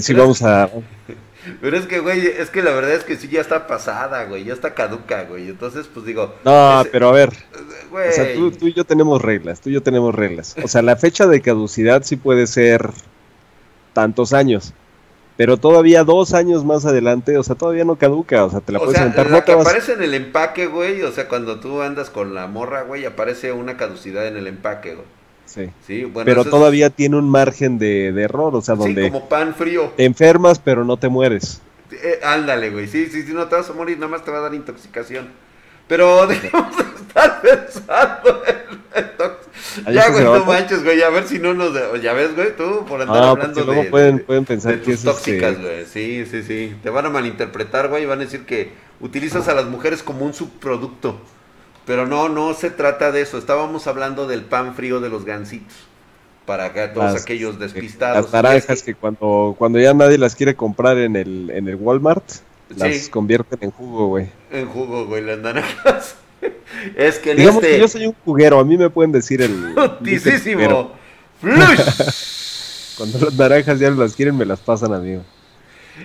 Sí, vamos a... Pero es que, güey, es que la verdad es que sí ya está pasada, güey, ya está caduca, güey. Entonces, pues digo... No, pero a ver, güey. o sea, tú, tú, y yo tenemos reglas, tú y yo tenemos reglas. O sea, la fecha de caducidad sí puede ser tantos años. Pero todavía dos años más adelante, o sea, todavía no caduca, o sea, te la puedes sea, La que aparece en el empaque, güey, o sea, cuando tú andas con la morra, güey, aparece una caducidad en el empaque, güey. Sí. sí bueno, pero todavía tiene un margen de, error, o sea, donde... Sí, como pan frío. Te enfermas, pero no te mueres. Eh, ándale, güey, sí, sí, sí, no te vas a morir, nada más te va a dar intoxicación. Pero debemos estar pensando en Ya, güey, no manches, güey, a ver si no nos... Ya ves, güey, tú por andar ah, hablando luego de, pueden, pueden pensar que es este tóxicas, güey. Sí, sí, sí. Te van a malinterpretar, güey, y van a decir que utilizas a las mujeres como un subproducto. Pero no, no se trata de eso. Estábamos hablando del pan frío de los gansitos. Para que todos aquellos despistados. Las naranjas que cuando, cuando ya nadie las quiere comprar en el, en el Walmart, las convierten en jugo, güey. En jugo, güey, las naranjas. es que en Digamos este... que yo soy un juguero, a mí me pueden decir el... Justísimo. Cuando las naranjas ya las quieren, me las pasan, amigo.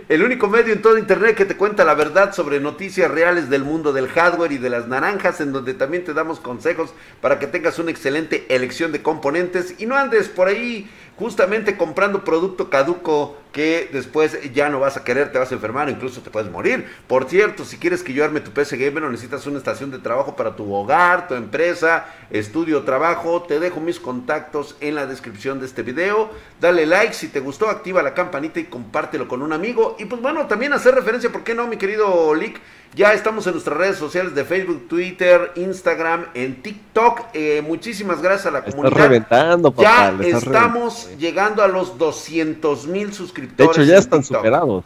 El único medio en todo Internet que te cuenta la verdad sobre noticias reales del mundo del hardware y de las naranjas, en donde también te damos consejos para que tengas una excelente elección de componentes. Y no andes por ahí justamente comprando producto caduco que después ya no vas a querer, te vas a enfermar, incluso te puedes morir. Por cierto, si quieres que yo arme tu PC Gamer o necesitas una estación de trabajo para tu hogar, tu empresa, estudio, trabajo, te dejo mis contactos en la descripción de este video. Dale like si te gustó, activa la campanita y compártelo con un amigo. Y pues bueno, también hacer referencia, ¿por qué no, mi querido Lick? Ya estamos en nuestras redes sociales de Facebook, Twitter, Instagram, en TikTok. Eh, muchísimas gracias a la comunidad. reventando, papá, Ya estamos llegando a los 200 mil suscriptores. De hecho, ya están superados.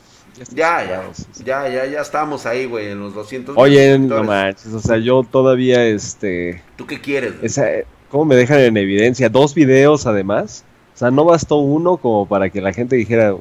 Ya, ya, ya, ya, ya estamos ahí, güey, en los 200 Oye, no manches, o sea, yo todavía, este... ¿Tú qué quieres? Esa, ¿Cómo me dejan en evidencia? Dos videos, además. O sea, no bastó uno como para que la gente dijera,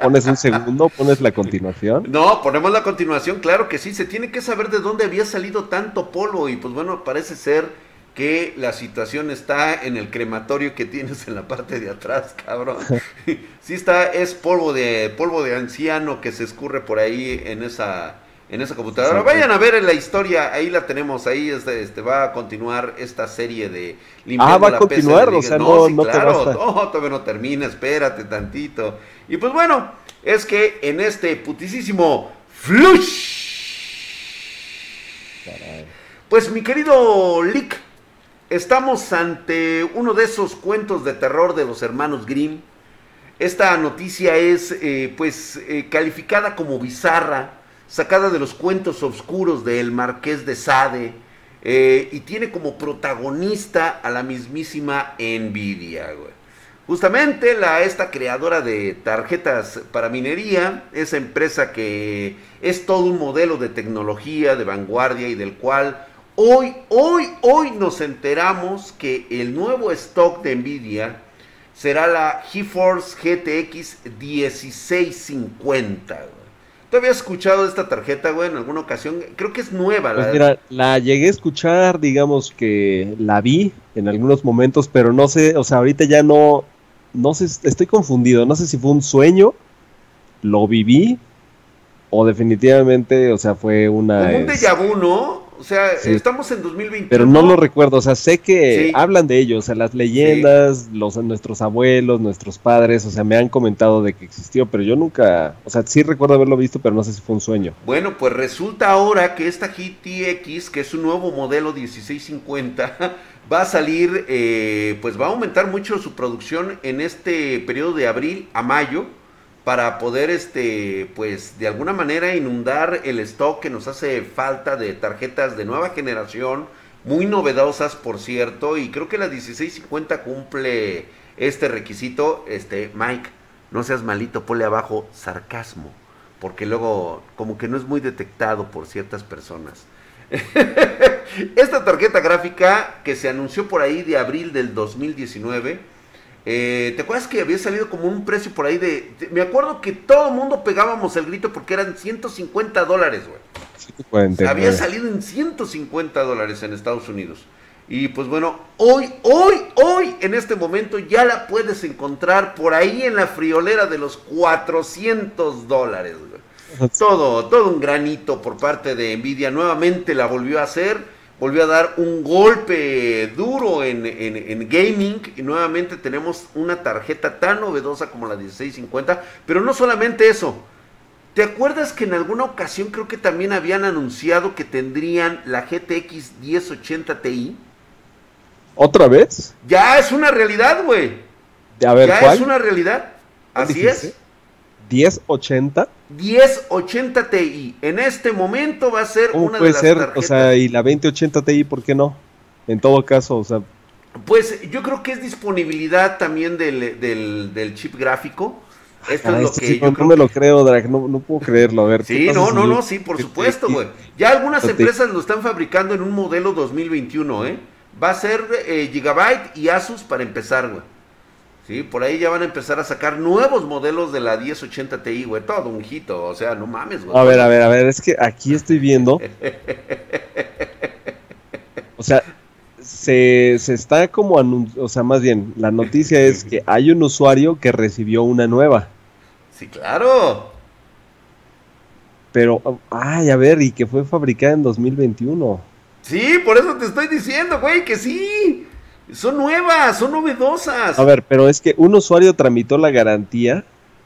¿Pones un segundo? ¿Pones la continuación? No, ponemos la continuación, claro que sí. Se tiene que saber de dónde había salido tanto polvo. Y pues bueno, parece ser que la situación está en el crematorio que tienes en la parte de atrás, cabrón. sí está, es polvo de, polvo de anciano que se escurre por ahí en esa en esa computadora. Vayan a ver la historia, ahí la tenemos, ahí este, este va a continuar esta serie de limpiando Ah, va a continuar, o sea, no, no, claro, te no, todavía no termina, espérate tantito. Y pues bueno, es que en este putisísimo flush. Pues mi querido Lick, estamos ante uno de esos cuentos de terror de los hermanos Grimm. Esta noticia es eh, pues eh, calificada como bizarra sacada de los cuentos oscuros del Marqués de Sade, eh, y tiene como protagonista a la mismísima Nvidia, Justamente la, esta creadora de tarjetas para minería, esa empresa que es todo un modelo de tecnología de vanguardia y del cual hoy, hoy, hoy nos enteramos que el nuevo stock de Nvidia será la GeForce GTX 1650. ¿Tú habías escuchado esta tarjeta, güey, en alguna ocasión? Creo que es nueva. Pues la... mira, la llegué a escuchar, digamos que la vi en algunos momentos, pero no sé, o sea, ahorita ya no, no sé, estoy confundido, no sé si fue un sueño, lo viví, o definitivamente, o sea, fue una... un déjà vu, ¿no? O sea, estamos en 2021. Pero no lo recuerdo, o sea, sé que hablan de ellos, o sea, las leyendas, los nuestros abuelos, nuestros padres, o sea, me han comentado de que existió, pero yo nunca, o sea, sí recuerdo haberlo visto, pero no sé si fue un sueño. Bueno, pues resulta ahora que esta GTX, que es un nuevo modelo 1650, va a salir, eh, pues va a aumentar mucho su producción en este periodo de abril a mayo para poder, este, pues, de alguna manera inundar el stock que nos hace falta de tarjetas de nueva generación, muy novedosas, por cierto, y creo que la 1650 cumple este requisito, este, Mike, no seas malito, ponle abajo sarcasmo, porque luego como que no es muy detectado por ciertas personas. Esta tarjeta gráfica que se anunció por ahí de abril del 2019, eh, ¿Te acuerdas que había salido como un precio por ahí de... me acuerdo que todo el mundo pegábamos el grito porque eran 150 dólares, güey. Había salido en 150 dólares en Estados Unidos. Y pues bueno, hoy, hoy, hoy, en este momento ya la puedes encontrar por ahí en la friolera de los 400 dólares. Todo, todo un granito por parte de Nvidia. Nuevamente la volvió a hacer, volvió a dar un golpe duro en, en, gaming. Y nuevamente tenemos una tarjeta tan novedosa como la 1650. Pero no solamente eso. ¿Te acuerdas que en alguna ocasión creo que también habían anunciado que tendrían la GTX 1080 Ti? ¿Otra vez? Ya es una realidad, güey. A ver, ya es una realidad. Así es. 1080. 1080 Ti. En este momento va a ser una de las ser? O sea, y la 2080 Ti, ¿por qué no? En todo caso, o sea. Pues yo creo que es disponibilidad también del, del, chip gráfico. Esto es lo que yo no, me lo creo, Drag, no, no, puedo creerlo. A ver. Sí, no, no, no, sí, por supuesto, güey. Ya algunas empresas lo están fabricando en un modelo 2021, ¿eh? Va a ser eh, Gigabyte y Asus para empezar, güey. Sí, por ahí ya van a empezar a sacar nuevos modelos de la 1080 Ti, güey. Todo un hito, o sea, no mames, güey. A ver, a ver, a ver, es que aquí estoy viendo. o sea, se, se está como o sea, más bien, la noticia es que hay un usuario que recibió una nueva. Sí, claro. Pero, ay, a ver, y que fue fabricada en 2021. Sí, por eso te estoy diciendo, güey, que sí. Son nuevas, son novedosas. A ver, pero es que un usuario tramitó la garantía.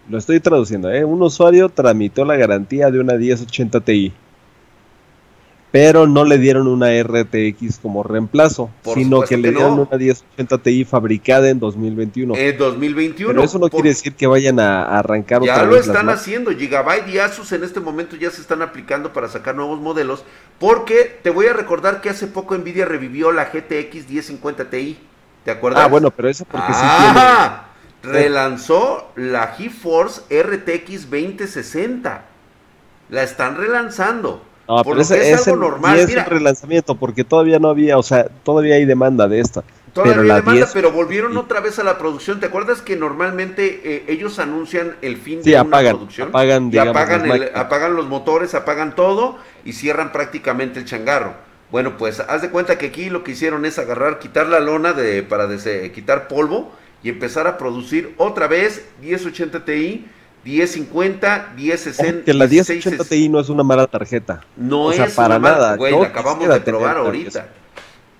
Lo estoy traduciendo, ¿eh? Un usuario tramitó la garantía de una 1080 Ti pero no le dieron una RTX como reemplazo, sino que le dieron una 1080 Ti fabricada en 2021. En 2021. Pero eso no quiere decir que vayan a, arrancar ya Ya lo están haciendo, Gigabyte y Asus en este momento ya se están aplicando para sacar nuevos modelos, porque te voy a recordar que hace poco Nvidia revivió la GTX 1050 Ti. ¿Te acuerdas? Ah, bueno, pero eso porque ah, sí tiene... relanzó la GeForce RTX 2060. La están relanzando. No, pero ese, es algo normal. es un relanzamiento porque todavía no había, o sea, todavía hay demanda de esta. Todavía pero hay demanda, pero volvieron otra vez a la producción. ¿Te acuerdas que normalmente eh, ellos anuncian el fin de una producción? Apagan, y apagan, apagan los motores, apagan todo y cierran prácticamente el changarro. Bueno, pues haz de cuenta que aquí lo que hicieron es agarrar, quitar la lona de, para quitar polvo y empezar a producir otra vez 1080 Ti 1050, 1060. Que la 1080 Ti no es una mala tarjeta. No es para nada. Güey, la acabamos de probar ahorita.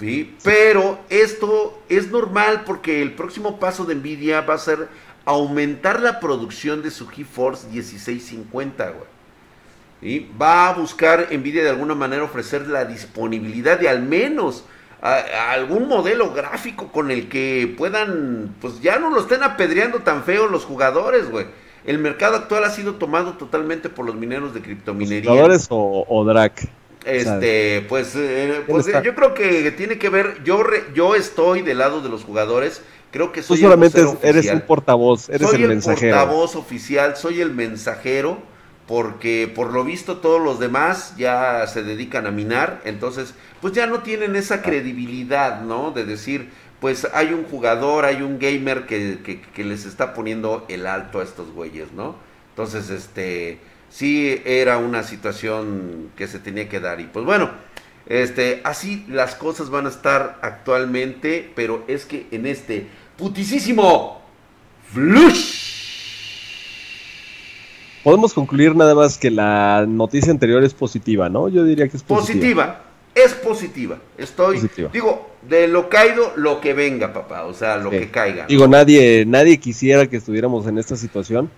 ¿Sí? Pero esto es normal porque el próximo paso de Nvidia va a ser aumentar la producción de su GeForce 1650, güey. ¿Sí? Va a buscar Nvidia de alguna manera ofrecer la disponibilidad de al menos algún modelo gráfico con el que puedan, pues ya no lo estén apedreando tan feo los jugadores, güey el mercado actual ha sido tomado totalmente por los mineros de criptominería. ¿Jugadores o, o DRAC? Este, pues, eh, pues yo creo que tiene que ver, yo yo estoy del lado de los jugadores, creo que soy Tú solamente eres un portavoz, eres el, mensajero. Soy el portavoz oficial, soy el mensajero, porque por lo visto todos los demás ya se dedican a minar, entonces, pues ya no tienen esa credibilidad, ¿no? De decir, pues hay un jugador, hay un gamer que, les está poniendo el alto a estos güeyes, ¿no? Entonces, este, sí era una situación que se tenía que dar. Y pues bueno, este, así las cosas van a estar actualmente, pero es que en este putisísimo flush. Podemos concluir nada más que la noticia anterior es positiva, ¿no? Yo diría que es positiva. Positiva, es positiva. Estoy, digo, de lo caído, lo que venga, papá. O sea, lo que caiga. Digo, nadie, nadie quisiera que estuviéramos en esta situación.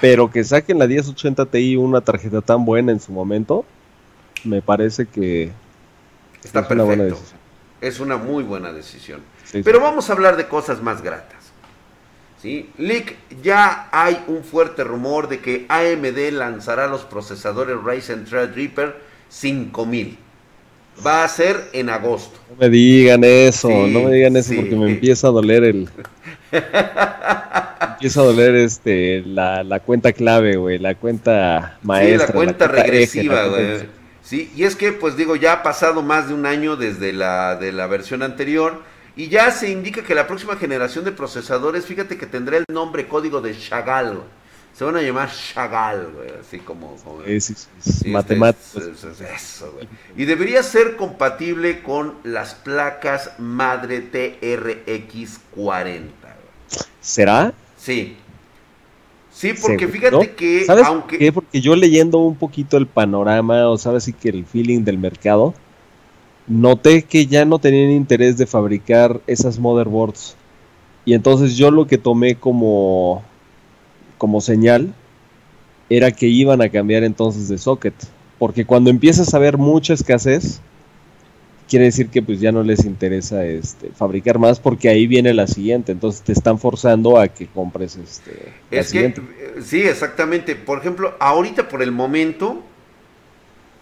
pero que saquen la 1080 Ti una tarjeta tan buena en su momento, me parece que está es perfecto. Una buena decisión. Es una muy buena decisión. pero vamos a hablar de cosas más gratas. ¿Sí? Lick, ya hay un fuerte rumor de que AMD lanzará los procesadores Ryzen Threadripper 5000 va a ser en agosto. No me digan eso, no me digan eso porque me empieza a doler el... empieza a doler este la, la cuenta clave, güey, la cuenta maestra. Sí, la cuenta, regresiva, güey. Sí, y es que, pues digo, ya ha pasado más de un año desde la, de la versión anterior y ya se indica que la próxima generación de procesadores, fíjate que tendrá el nombre código de Chagall. Se van a llamar Chagall, güey, así como... como sí, matemáticos. eso, güey. Y debería ser compatible con las placas madre TRX40. ¿Será? Sí. Sí, porque fíjate que... ¿Sabes aunque... qué? Porque yo leyendo un poquito el panorama, o sabes sí que el feeling del mercado, noté que ya no tenían interés de fabricar esas motherboards. Y entonces yo lo que tomé como como señal era que iban a cambiar entonces de socket. Porque cuando empiezas a ver mucha escasez, quiere decir que pues ya no les interesa este, fabricar más porque ahí viene la siguiente. Entonces te están forzando a que compres este, la siguiente. Eh, sí, exactamente. Por ejemplo, ahorita por el momento,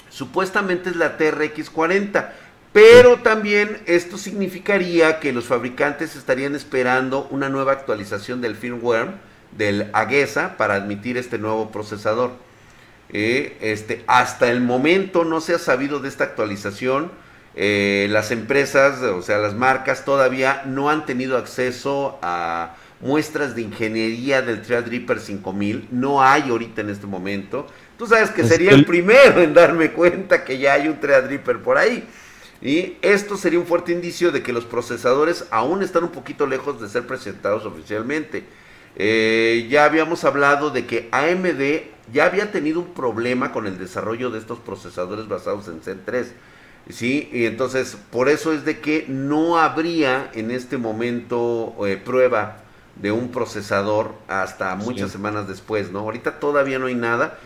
supuestamente es la TRX40. Pero también esto significaría que los fabricantes estarían esperando una nueva actualización del firmware del Aguesa para admitir este nuevo procesador. Eh, este, hasta el momento no se ha sabido de esta actualización. Eh, las empresas, o sea, las marcas todavía no han tenido acceso a muestras de ingeniería del Threadripper 5000. No hay ahorita en este momento. Tú sabes que sería el primero en darme cuenta que ya hay un Threadripper por ahí. Y esto sería un fuerte indicio de que los procesadores aún están un poquito lejos de ser presentados oficialmente. Eh, ya habíamos hablado de que AMD ya había tenido un problema con el desarrollo de estos procesadores basados en Zen 3. ¿sí? Y entonces, por eso es de que no habría en este momento eh, prueba de un procesador hasta muchas semanas después, ¿no? Ahorita todavía no hay nada.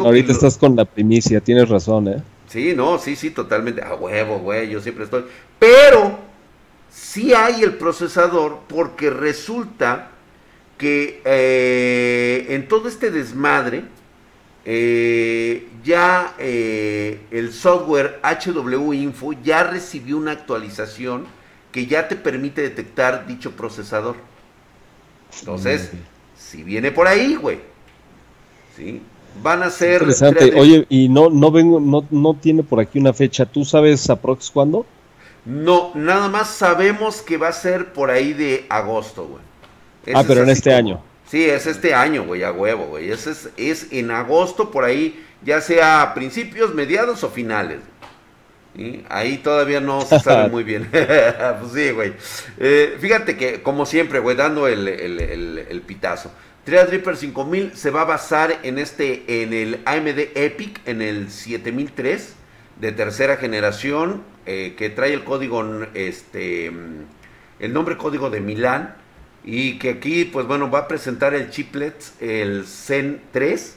ahorita estás con la primicia, tienes razón, ¿eh? Sí, no, sí, sí, totalmente. A huevo, güey, yo siempre estoy. Pero sí hay el procesador porque resulta que eh, en todo este desmadre, eh, ya eh, el software HW Info ya recibió una actualización que ya te permite detectar dicho procesador. Entonces, si viene por ahí, güey. ¿Sí? Van a ser. Interesante. Oye, y no, no vengo, no, no tiene por aquí una fecha. ¿Tú sabes aprox cuándo? No, nada más sabemos que va a ser por ahí de agosto, güey ah, pero en este año. Sí, es este año, güey, a huevo, güey. Es, es, es, en agosto, por ahí, ya sea principios, mediados o finales. Ahí todavía no se sabe muy bien. pues sí, güey. Eh, fíjate que, como siempre, güey, dando el, el, el, pitazo. Threadripper 5000 se va a basar en este, en el AMD Epic, en el 7003 de tercera generación, eh, que trae el código, este, el nombre código de Milán y que aquí, pues bueno, va a presentar el chiplet, el Zen 3,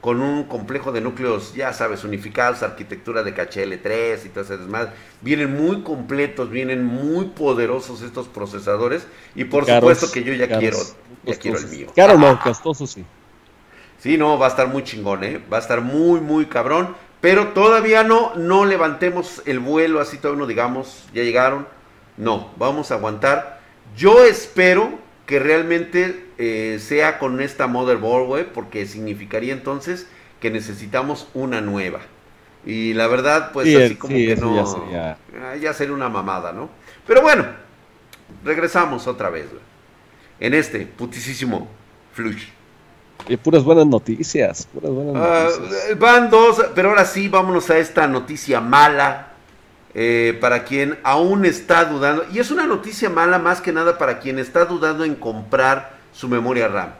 con un complejo de núcleos, ya sabes, unificados, arquitectura de caché L3 y todo ese desmadre. Vienen muy completos, vienen muy poderosos estos procesadores. Y por supuesto que yo ya quiero, ya quiero el mío. Claro, no, costoso sí. Sí, no, va a estar muy chingón, ¿eh? Va a estar muy, muy cabrón. Pero todavía no, no levantemos el vuelo así, todavía no digamos, ya llegaron. No, vamos a aguantar yo espero que realmente eh, sea con esta motherboard, güey, porque significaría entonces que necesitamos una nueva. Y la verdad, pues así como que no. Ya sería... Ah, ya sería una mamada, ¿no? Pero bueno, regresamos otra vez, güey. En este putisísimo flush. Y puras buenas noticias, puras buenas ah, noticias. van dos, pero ahora sí, vámonos a esta noticia mala eh, para quien aún está dudando, y es una noticia mala más que nada para quien está dudando en comprar su memoria RAM.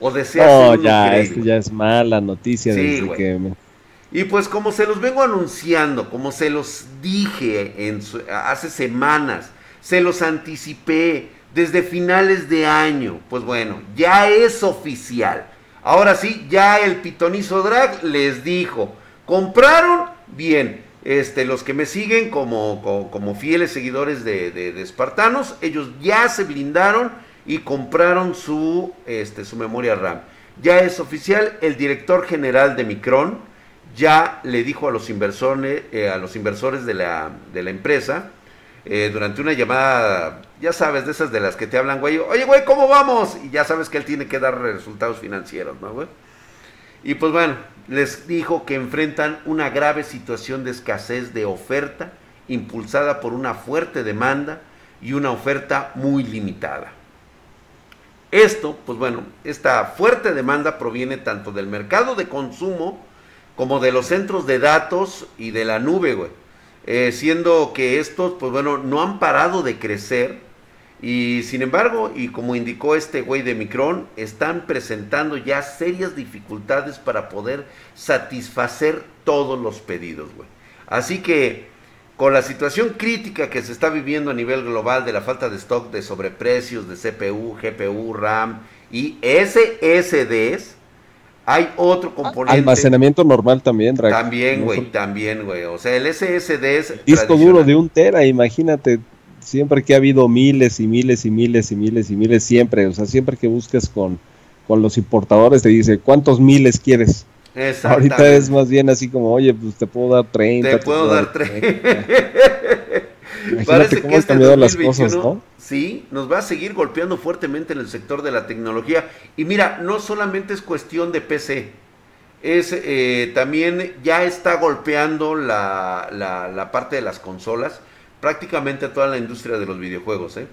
O desea oh, ya, es ya es mala noticia. Y pues como se los vengo anunciando, como se los dije en hace semanas, se los anticipé desde finales de año, pues bueno, ya es oficial. Ahora sí, ya el pitonizo drag les dijo, compraron, bien, este, los que me siguen como, como, fieles seguidores de, Espartanos, ellos ya se blindaron y compraron su, este, su memoria RAM. Ya es oficial, el director general de Micron ya le dijo a los inversores, eh, a los inversores de la, de la empresa, eh, durante una llamada, ya sabes, de esas de las que te hablan, güey, oye, güey, ¿cómo vamos? Y ya sabes que él tiene que dar resultados financieros, ¿no, güey? Y pues bueno, les dijo que enfrentan una grave situación de escasez de oferta impulsada por una fuerte demanda y una oferta muy limitada. Esto, pues bueno, esta fuerte demanda proviene tanto del mercado de consumo como de los centros de datos y de la nube, güey. Eh, siendo que estos, pues bueno, no han parado de crecer y sin embargo, y como indicó este güey de Micron, están presentando ya serias dificultades para poder satisfacer todos los pedidos, güey. Así que con la situación crítica que se está viviendo a nivel global de la falta de stock de sobreprecios de CPU, GPU, RAM y SSDs, hay otro componente. Almacenamiento normal también, También, güey, también, güey. O sea, el SSD es. Disco duro de un tera, imagínate. Siempre que ha habido miles y miles y miles y miles y miles, siempre. O sea, siempre que busques con, con los importadores, te dice, ¿cuántos miles quieres? Ahorita es más bien así como, oye, pues te puedo dar 30. Te, puedo dar 30. Parece que este 2021, las cosas, ¿no? Sí, nos va a seguir golpeando fuertemente en el sector de la tecnología. Y mira, no solamente es cuestión de PC, es eh, también ya está golpeando la, la, la, parte de las consolas, prácticamente a toda la industria de los videojuegos. ¿eh?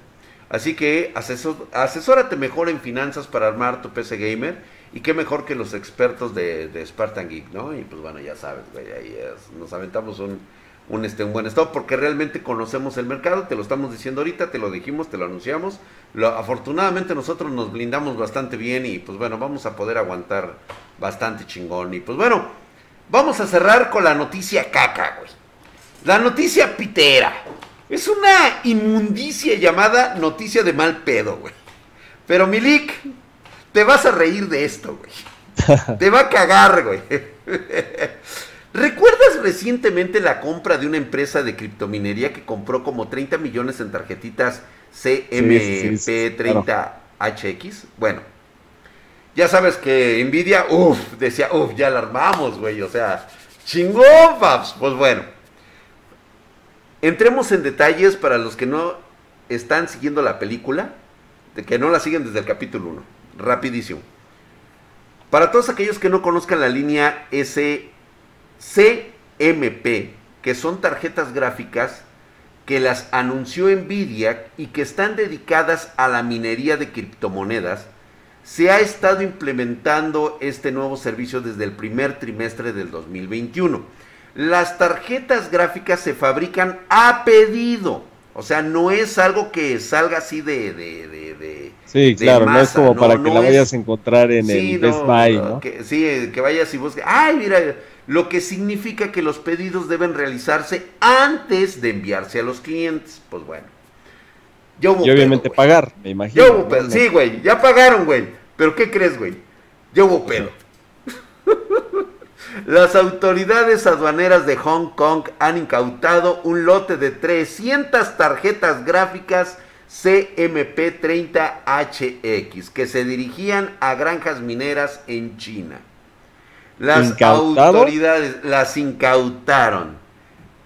Así que asesórate mejor en finanzas para armar tu PC gamer y qué mejor que los expertos de, Spartan Geek, ¿no? Y pues bueno, ya sabes, güey, ahí nos aventamos un, un, este, un buen stop porque realmente conocemos el mercado, te lo estamos diciendo ahorita, te lo dijimos, te lo anunciamos. Lo, afortunadamente nosotros nos blindamos bastante bien y pues bueno, vamos a poder aguantar bastante chingón. Y pues bueno, vamos a cerrar con la noticia caca, güey. La noticia pitera. Es una inmundicia llamada noticia de mal pedo, güey. Pero Milik, te vas a reír de esto, güey. Te va a cagar, güey. ¿Recuerdas recientemente la compra de una empresa de criptominería que compró como 30 millones en tarjetitas CMP30HX? Bueno, ya sabes que Nvidia, uff, decía, uff, ya la armamos, güey. O sea, chingón. Pues bueno, entremos en detalles para los que no están siguiendo la película, de que no la siguen desde el capítulo 1 rapidísimo. Para todos aquellos que no conozcan la línea SCMP, que son tarjetas gráficas que las anunció Nvidia y que están dedicadas a la minería de criptomonedas, se ha estado implementando este nuevo servicio desde el primer trimestre del 2021. Las tarjetas gráficas se fabrican a pedido. O sea, no es algo que salga así de... de, de, sí, claro, no es como para que la vayas a encontrar en el Best Buy, ¿no? Que, sí, que vayas y busques... Ay, mira, lo que significa que los pedidos deben realizarse antes de enviarse a los clientes. Pues bueno. y obviamente pagar, me imagino. Ya hubo pedo. Sí, güey, ya pagaron, güey. Pero ¿qué crees, güey? Ya hubo pedo. Las autoridades aduaneras de Hong Kong han incautado un lote de 300 tarjetas gráficas CMP30HX que se dirigían a granjas mineras en China. Las autoridades las incautaron.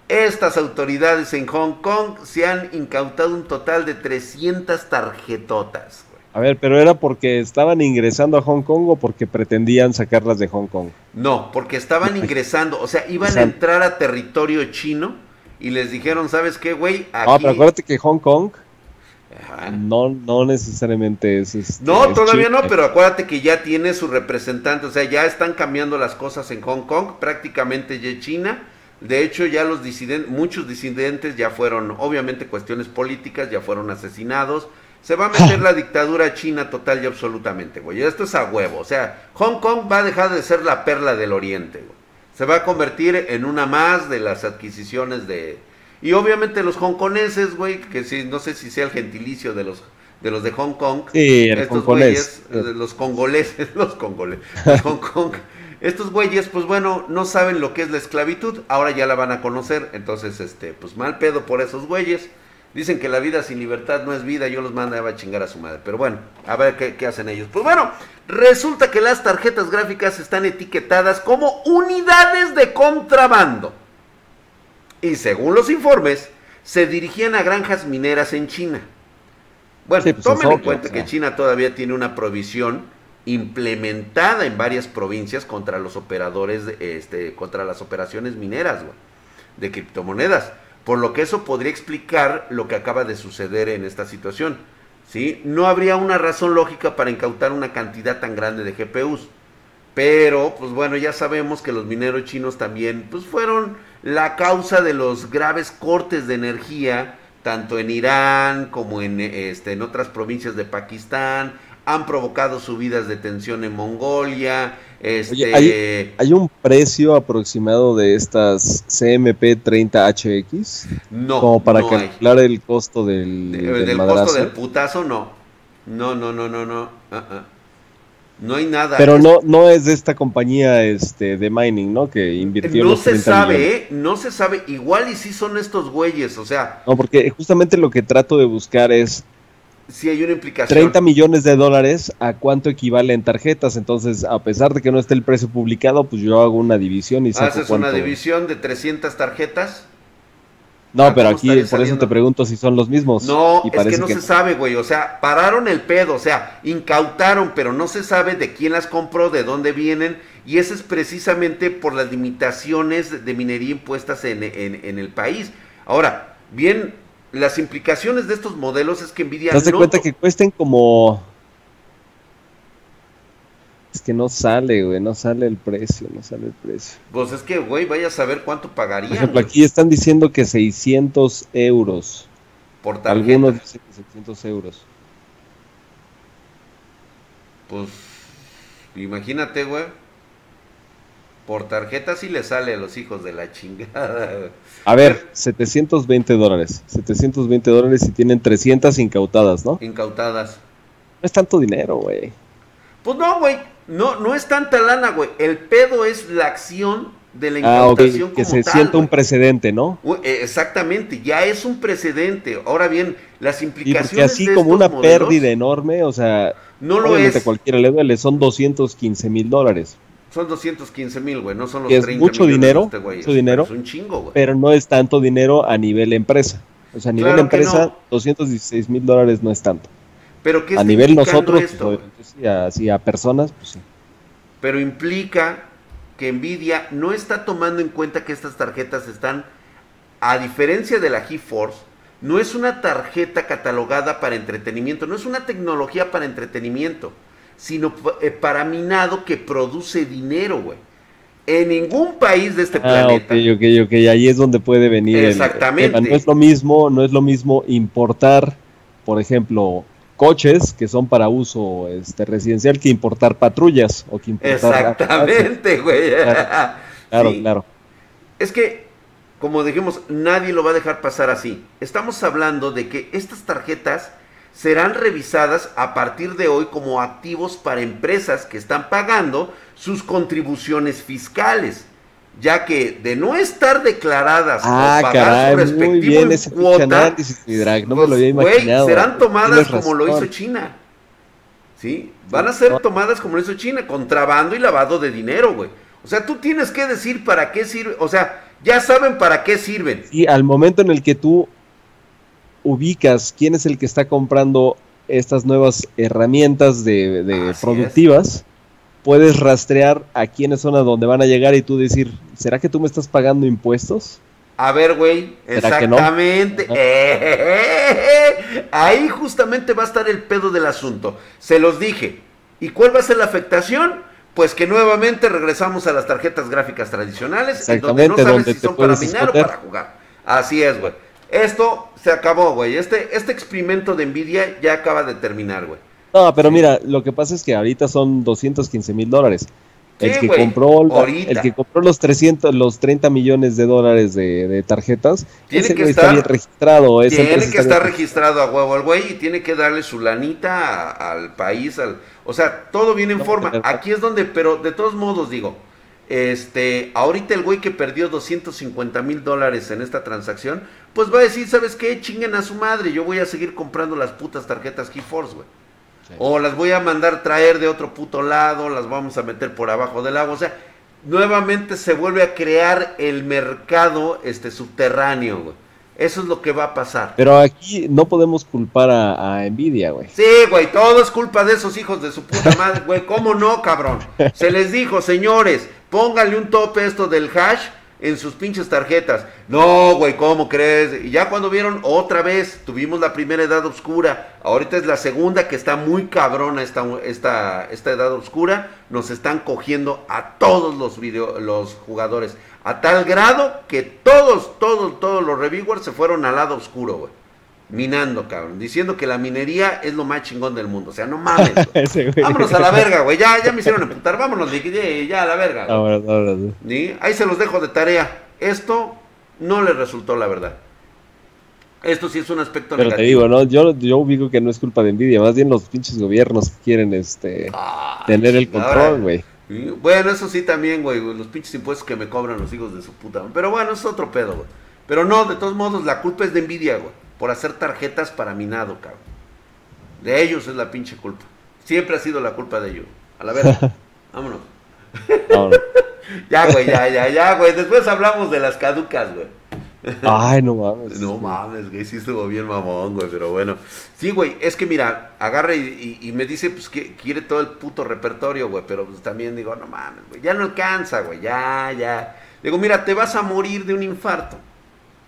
Estas autoridades en Hong Kong se han incautado un total de 300 tarjetotas. A ver, pero era porque estaban ingresando a Hong Kong o porque pretendían sacarlas de Hong Kong. No, porque estaban ingresando, o sea, iban a entrar a territorio chino y les dijeron, ¿sabes qué, güey? Aquí... No, pero acuérdate que Hong Kong no, no necesariamente es... Este, no, todavía no, pero acuérdate que ya tiene su representante, o sea, ya están cambiando las cosas en Hong Kong, prácticamente ya China. De hecho, ya los disidentes, muchos disidentes ya fueron, obviamente cuestiones políticas, ya fueron asesinados se va a meter la dictadura china total y absolutamente, güey. Esto es a huevo. O sea, Hong Kong va a dejar de ser la perla del oriente, güey. Se va a convertir en una más de las adquisiciones de... Y obviamente los hongkoneses, güey, que si, no sé si sea el gentilicio de los de los de Hong Kong. Sí, estos güeyes, eh, los congoleses, los congoleses, los Hong Kong. Estos güeyes, pues bueno, no saben lo que es la esclavitud, ahora ya la van a conocer, entonces, este, pues mal pedo por esos güeyes. Dicen que la vida sin libertad no es vida, yo los mando a chingar a su madre. Pero bueno, a ver qué, hacen ellos. Pues bueno, resulta que las tarjetas gráficas están etiquetadas como unidades de contrabando. Y según los informes, se dirigían a granjas mineras en China. Bueno, pues tomen en cuenta que China todavía tiene una provisión implementada en varias provincias contra los operadores, este, contra las operaciones mineras, de criptomonedas. Por lo que eso podría explicar lo que acaba de suceder en esta situación. ¿sí? No habría una razón lógica para incautar una cantidad tan grande de GPUs. Pero, pues bueno, ya sabemos que los mineros chinos también, pues fueron la causa de los graves cortes de energía, tanto en Irán como en, este, en otras provincias de Pakistán, han provocado subidas de tensión en Mongolia. Este... ¿hay, un precio aproximado de estas CMP 30HX? No. Como para calcular el costo del, del, costo del putazo, no. No, no, no, no, no. Uh -uh. No hay nada. Pero no, no es de esta compañía este, de mining, ¿no? Que invirtió. No se sabe, ¿eh? No se sabe. Igual y si son estos güeyes, o sea. No, porque justamente lo que trato de buscar es si hay una implicación. 30 millones de dólares, ¿a cuánto equivale en tarjetas? Entonces, a pesar de que no esté el precio publicado, pues yo hago una división y saco ¿Haces una división de 300 tarjetas? No, pero aquí por eso te pregunto si son los mismos. No, es que no se sabe, güey. O sea, pararon el pedo, o sea, incautaron, pero no se sabe de quién las compró, de dónde vienen. Y eso es precisamente por las limitaciones de minería impuestas en, en, en el país. Ahora, bien, las implicaciones de estos modelos es que Nvidia... ¿Te das cuenta que cuesten como... Es que no sale, güey, no sale el precio, no sale el precio. Pues es que, güey, vaya a saber cuánto pagaría. Por ejemplo, aquí están diciendo que 600 euros. Por tarjeta. Algunos dicen que 600 euros. Pues, imagínate, güey. Por tarjeta sí le sale a los hijos de la chingada. A ver, 720 dólares. 720 dólares y tienen 300 incautadas, ¿no? Incautadas. No es tanto dinero, güey. Pues no, güey. No, no es tanta lana, güey. El pedo es la acción de la incautación ah, okay. que se sienta un precedente, ¿no? Eh, exactamente, ya es un precedente. Ahora bien, las implicaciones y así como una modelos, pérdida enorme, o sea, no lo es. cualquiera le duele, son 215 mil dólares. Son 215 mil, güey, no son los es 30 mucho dinero, este güey. mucho dinero, es un chingo, güey. Pero no es tanto dinero a nivel empresa. O sea, a nivel Claro empresa, no. 216 mil dólares no es tanto. Pero ¿qué A nivel nosotros, esto, pues, sí, a, sí, a personas, pues sí. Pero implica que Nvidia no está tomando en cuenta que estas tarjetas están, a diferencia de la GeForce, no es una tarjeta catalogada para entretenimiento, no es una tecnología para entretenimiento, sino eh, para minado que produce dinero, güey. En ningún país de este Ah, planeta. ok, ok, ok, ahí es donde puede venir el- el Exactamente. No es lo mismo, no es lo mismo importar, por ejemplo, coches que son para uso este residencial que importar patrullas o que importar Exactamente, güey. Claro, Sí. claro. Es que, como dijimos, nadie lo va a dejar pasar así. Estamos hablando de que estas tarjetas serán revisadas a partir de hoy como activos para empresas que están pagando sus contribuciones fiscales, ya que de no estar declaradas Ah, o pagar caray, su muy respectivo bien ese cuota, drag, no me lo había pues, imaginado. serán tomadas como lo hizo. China. ¿Sí? Van a ser tomadas como lo hizo China, contrabando y lavado de dinero, güey. O sea, tú tienes que decir para qué sirve, o sea, ya saben para qué sirven. Y al momento en el que tú ubicas quién es el que está comprando estas nuevas herramientas de, de productivas, puedes rastrear a quiénes son a dónde van a llegar y tú decir, ¿será que tú me estás pagando impuestos? A ver, güey, exactamente. Eh, ahí justamente va a estar el pedo del asunto. Se los dije. ¿Y cuál va a ser la afectación? Pues que nuevamente regresamos a las tarjetas gráficas tradicionales, en donde no sabes donde si son para minar o para jugar. Así es, güey. Esto se acabó, güey. Este, este experimento de Nvidia ya acaba de terminar, güey. No, pero Sí. mira, lo que pasa es que ahorita son 215 mil dólares. El Sí, que compró ahorita. el que compró los 300 los 30 millones de dólares de, de tarjetas, Tiene ese que está estar- bien registrado, Tiene que estar registrado a huevo al güey y tiene que darle su lanita a- al país, al, o sea, todo viene en No, forma. Aquí es donde, pero de todos modos digo, este, ahorita el güey que perdió 250 mil dólares en esta transacción, pues va a decir, ¿sabes qué? Chinguen a su madre, yo voy a seguir comprando las putas tarjetas GeForce, güey. Sí. O las voy a mandar traer de otro puto lado, las vamos a meter por abajo del agua, o sea, nuevamente se vuelve a crear el mercado este subterráneo, güey. Eso es lo que va a pasar. Pero aquí no podemos culpar a, a Nvidia, güey. Sí, güey, todo es culpa de esos hijos de su puta madre, güey. ¿Cómo no, cabrón? Se les dijo, señores, pónganle un tope a esto del hash en sus pinches tarjetas. No, güey, ¿cómo crees? Y ya cuando vieron otra vez, tuvimos la primera edad oscura, ahorita es la segunda que está muy cabrona esta, esta, esta edad oscura, nos están cogiendo a todos los, video, los jugadores, a tal grado que todos, todos, todos los reviewers se fueron al lado oscuro, güey minando, cabrón, diciendo que la minería es lo más chingón del mundo. O sea, no mames. vámonos a la verga, güey. Ya, ya me hicieron emputar. Vámonos, ya, a la verga. Ahí se los dejo de tarea. Esto no le resultó la verdad. Esto sí es un aspecto Pero te digo, ¿no? Yo, yo ubico que no es culpa de envidia, más bien los pinches gobiernos quieren este tener el control, güey. Bueno, eso sí también, güey, los pinches impuestos que me cobran los hijos de su puta. Pero bueno, es otro pedo, güey. Pero no, de todos modos, la culpa es de envidia, güey por hacer tarjetas para minado, cabrón. De ellos es la pinche culpa. Siempre ha sido la culpa de ellos. A la verdad. Vámonos. ya, güey, ya, ya, ya, güey. Después hablamos de las caducas, güey. Ay, no mames. No mames, güey, sí estuvo bien mamón, güey, pero bueno. Sí, güey, es que mira, agarra y, me dice, pues, que quiere todo el puto repertorio, güey, pero pues también digo, no mames, güey, ya no alcanza, güey, ya, ya. Digo, mira, te vas a morir de un infarto.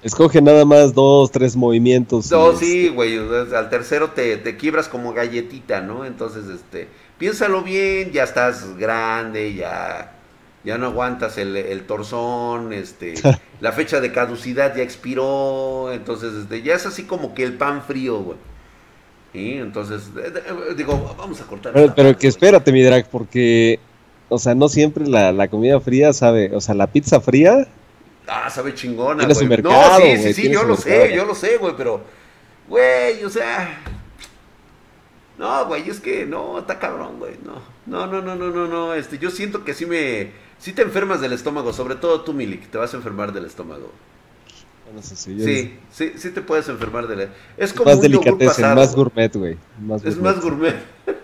Escoge nada más dos, tres movimientos. No, sí, este, güey. Al tercero te, te quiebras como galletita, ¿no? Entonces, este, piénsalo bien, ya estás grande, ya, ya no aguantas el, el torzón, este, la fecha de caducidad ya expiró, entonces, este, ya es así como que el pan frío, güey. Y entonces, digo, vamos a cortar. Pero, pero que espérate, mi drag, porque, o sea, no siempre la, la comida fría sabe, o sea, la pizza fría Ah, sabe chingona, güey. No, sí, sí, sí, yo lo sé, yo lo sé, güey, pero, güey, o sea. No, güey, es que no, está cabrón, güey. No, no, no, no, no, no, no. Este, yo siento que sí me. Sí te enfermas del estómago, sobre todo tú, Milik, te vas a enfermar del estómago. No sé si sí, sí, sí te puedes enfermar del. Es como más un yogur pasado. más gourmet, güey. es más gourmet.